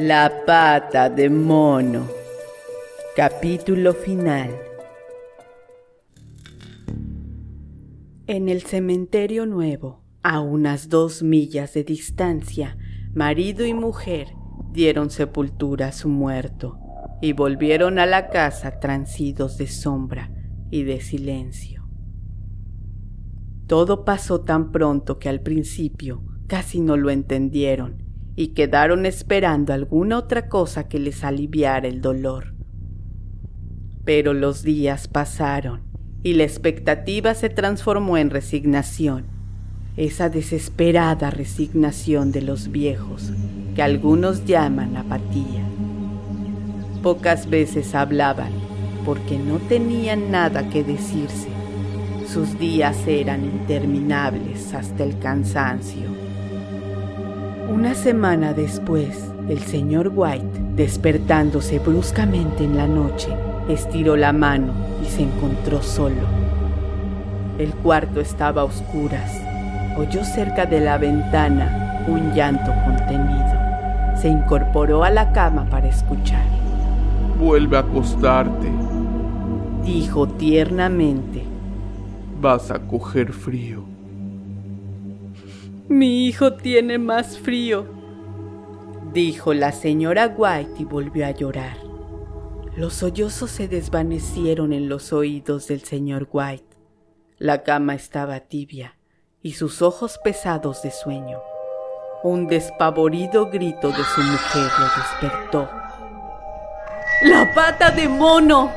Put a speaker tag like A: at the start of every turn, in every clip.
A: La pata de mono. Capítulo final. En el cementerio nuevo, a unas dos millas de distancia, marido y mujer dieron sepultura a su muerto y volvieron a la casa transidos de sombra y de silencio. Todo pasó tan pronto que al principio casi no lo entendieron y quedaron esperando alguna otra cosa que les aliviara el dolor. Pero los días pasaron y la expectativa se transformó en resignación, esa desesperada resignación de los viejos que algunos llaman apatía. Pocas veces hablaban porque no tenían nada que decirse. Sus días eran interminables hasta el cansancio. Una semana después, el señor White, despertándose bruscamente en la noche, estiró la mano y se encontró solo. El cuarto estaba a oscuras. Oyó cerca de la ventana un llanto contenido. Se incorporó a la cama para escuchar.
B: Vuelve a acostarte,
A: dijo tiernamente.
B: Vas a coger frío.
A: Mi hijo tiene más frío, dijo la señora White y volvió a llorar. Los sollozos se desvanecieron en los oídos del señor White. La cama estaba tibia y sus ojos pesados de sueño. Un despavorido grito de su mujer lo despertó. ¡La pata de mono!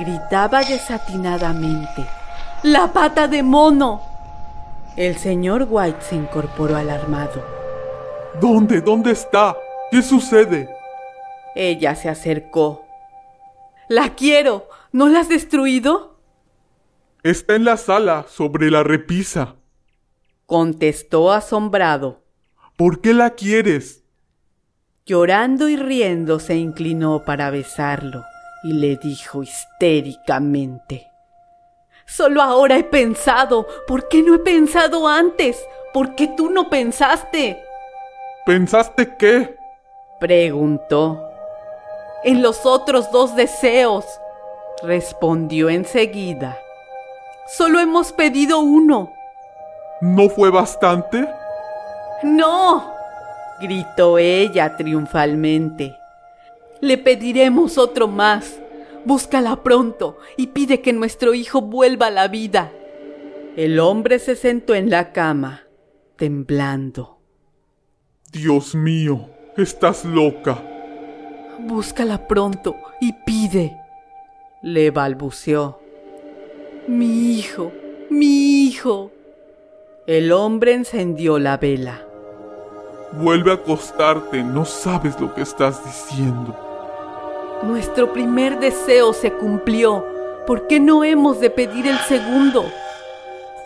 A: gritaba desatinadamente. ¡La pata de mono! El señor White se incorporó alarmado.
B: ¿Dónde? ¿Dónde está? ¿Qué sucede?
A: Ella se acercó. La quiero. ¿No la has destruido?
B: Está en la sala, sobre la repisa.
A: Contestó asombrado.
B: ¿Por qué la quieres?
A: Llorando y riendo se inclinó para besarlo y le dijo histéricamente. Solo ahora he pensado. ¿Por qué no he pensado antes? ¿Por qué tú no pensaste?
B: ¿Pensaste qué?
A: Preguntó. En los otros dos deseos, respondió enseguida. Solo hemos pedido uno.
B: ¿No fue bastante?
A: No, gritó ella triunfalmente. Le pediremos otro más. Búscala pronto y pide que nuestro hijo vuelva a la vida. El hombre se sentó en la cama, temblando.
B: Dios mío, estás loca.
A: Búscala pronto y pide, le balbuceó. Mi hijo, mi hijo. El hombre encendió la vela.
B: Vuelve a acostarte, no sabes lo que estás diciendo.
A: Nuestro primer deseo se cumplió. ¿Por qué no hemos de pedir el segundo?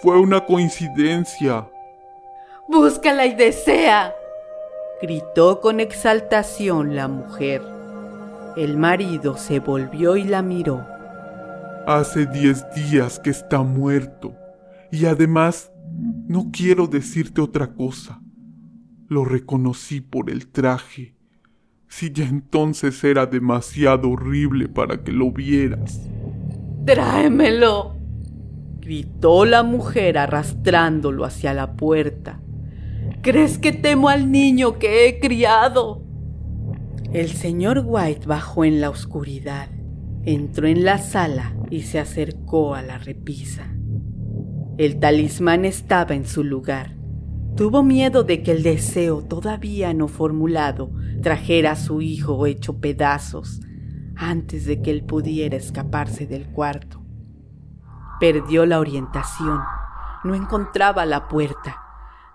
B: Fue una coincidencia.
A: Búscala y desea. Gritó con exaltación la mujer. El marido se volvió y la miró.
B: Hace diez días que está muerto. Y además, no quiero decirte otra cosa. Lo reconocí por el traje si ya entonces era demasiado horrible para que lo vieras.
A: Tráemelo, gritó la mujer arrastrándolo hacia la puerta. ¿Crees que temo al niño que he criado? El señor White bajó en la oscuridad, entró en la sala y se acercó a la repisa. El talismán estaba en su lugar Tuvo miedo de que el deseo todavía no formulado trajera a su hijo hecho pedazos antes de que él pudiera escaparse del cuarto. Perdió la orientación, no encontraba la puerta,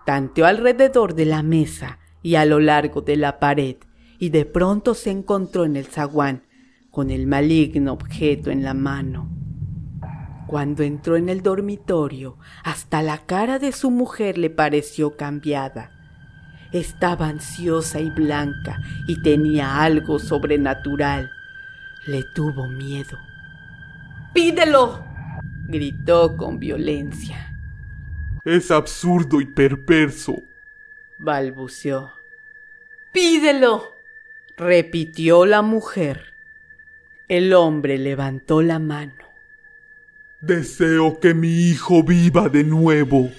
A: tanteó alrededor de la mesa y a lo largo de la pared y de pronto se encontró en el zaguán con el maligno objeto en la mano. Cuando entró en el dormitorio, hasta la cara de su mujer le pareció cambiada. Estaba ansiosa y blanca y tenía algo sobrenatural. Le tuvo miedo. ¡Pídelo! gritó con violencia.
B: Es absurdo y perverso,
A: balbuceó. ¡Pídelo! repitió la mujer. El hombre levantó la mano.
B: Deseo que mi hijo viva de nuevo.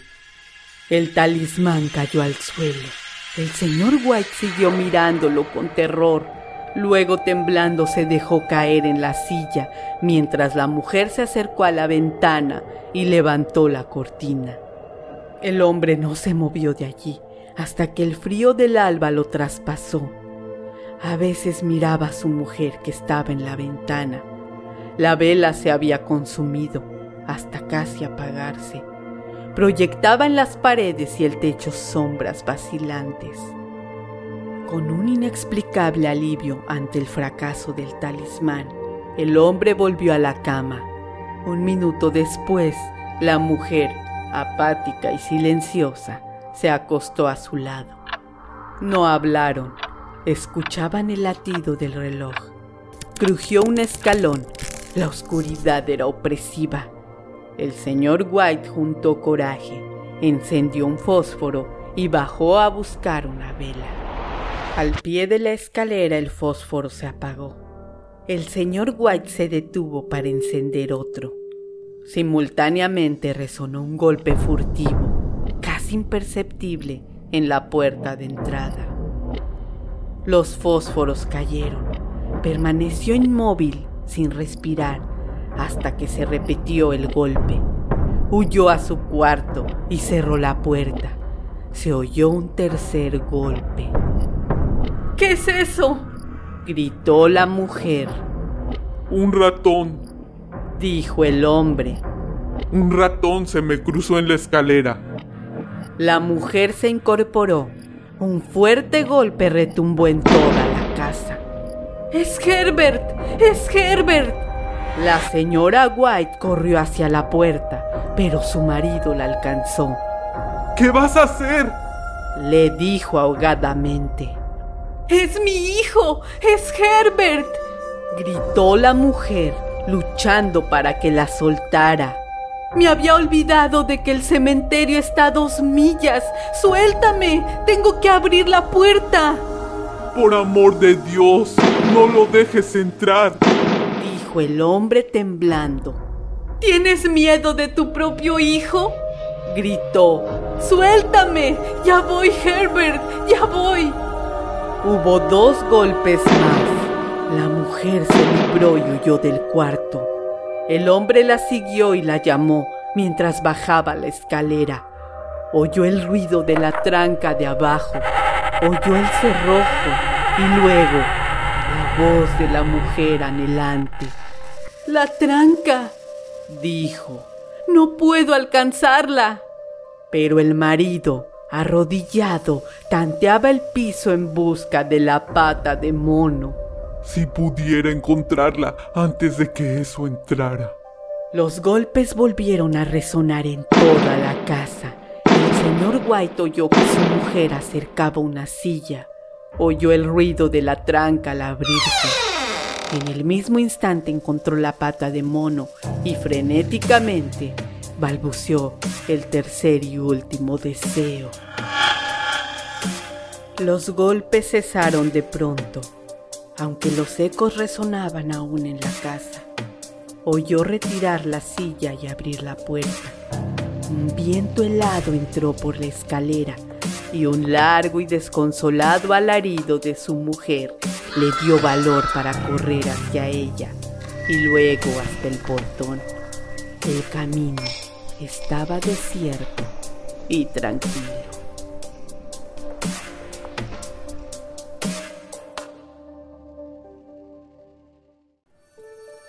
A: El talismán cayó al suelo. El señor White siguió mirándolo con terror. Luego temblando se dejó caer en la silla mientras la mujer se acercó a la ventana y levantó la cortina. El hombre no se movió de allí hasta que el frío del alba lo traspasó. A veces miraba a su mujer que estaba en la ventana. La vela se había consumido hasta casi apagarse. Proyectaba en las paredes y el techo sombras vacilantes. Con un inexplicable alivio ante el fracaso del talismán, el hombre volvió a la cama. Un minuto después, la mujer, apática y silenciosa, se acostó a su lado. No hablaron, escuchaban el latido del reloj. Crujió un escalón, la oscuridad era opresiva. El señor White juntó coraje, encendió un fósforo y bajó a buscar una vela. Al pie de la escalera el fósforo se apagó. El señor White se detuvo para encender otro. Simultáneamente resonó un golpe furtivo, casi imperceptible, en la puerta de entrada. Los fósforos cayeron. Permaneció inmóvil, sin respirar, hasta que se repitió el golpe. Huyó a su cuarto y cerró la puerta. Se oyó un tercer golpe. ¿Qué es eso? gritó la mujer.
B: Un ratón,
A: dijo el hombre.
B: un ratón se me cruzó en la escalera.
A: La mujer se incorporó. Un fuerte golpe retumbó en toda la casa. ¡Es Herbert! ¡Es Herbert! La señora White corrió hacia la puerta, pero su marido la alcanzó.
B: ¿Qué vas a hacer?
A: Le dijo ahogadamente. ¡Es mi hijo! ¡Es Herbert! gritó la mujer, luchando para que la soltara. Me había olvidado de que el cementerio está a dos millas. Suéltame. Tengo que abrir la puerta.
B: Por amor de Dios, no lo dejes entrar.
A: El hombre temblando. ¿Tienes miedo de tu propio hijo? Gritó. Suéltame. Ya voy, Herbert. Ya voy. Hubo dos golpes más. La mujer se libró y huyó del cuarto. El hombre la siguió y la llamó mientras bajaba la escalera. Oyó el ruido de la tranca de abajo, oyó el cerrojo y luego la voz de la mujer anhelante. La tranca, dijo, no puedo alcanzarla. Pero el marido, arrodillado, tanteaba el piso en busca de la pata de mono.
B: Si pudiera encontrarla antes de que eso entrara.
A: Los golpes volvieron a resonar en toda la casa. El señor White oyó que su mujer acercaba una silla. Oyó el ruido de la tranca al abrirse. En el mismo instante encontró la pata de mono y frenéticamente balbuceó el tercer y último deseo. Los golpes cesaron de pronto aunque los ecos resonaban aún en la casa. Oyó retirar la silla y abrir la puerta. Un viento helado entró por la escalera y un largo y desconsolado alarido de su mujer le dio valor para correr hacia ella y luego hasta el portón. El camino estaba desierto y tranquilo.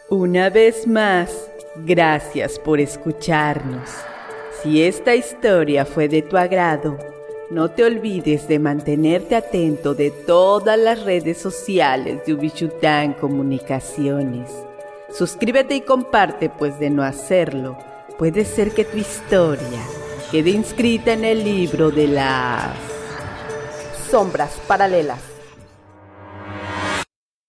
A: Una vez más, gracias por escucharnos. Si esta historia fue de tu agrado, no te olvides de mantenerte atento de todas las redes sociales de Ubichután Comunicaciones. Suscríbete y comparte, pues de no hacerlo, puede ser que tu historia quede inscrita en el libro de las sombras paralelas.